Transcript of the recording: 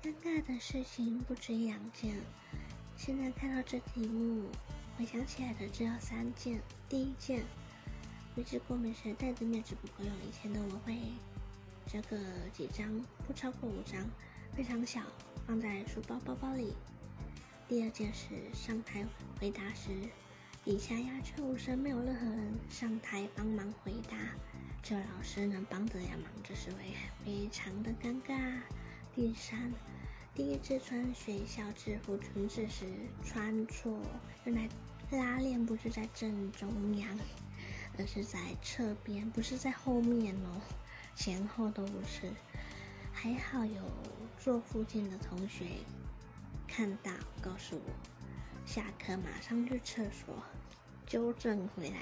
尴尬的事情不止两件。现在看到这题目，回想起来的只有三件。第一件，鼻子过敏时袋子面纸不够用，以前的我会折个几张，不超过五张，非常小，放在书包包包里。第二件事，上台回答时，底下鸦雀无声，没有任何人上台帮忙回答，只有老师能帮得了忙，这是为非常的尴尬。第三。第一次穿学校制服裙子时穿错，原来拉链不是在正中央，而是在侧边，不是在后面哦，前后都不是。还好有坐附近的同学看到，告诉我，下课马上去厕所纠正回来。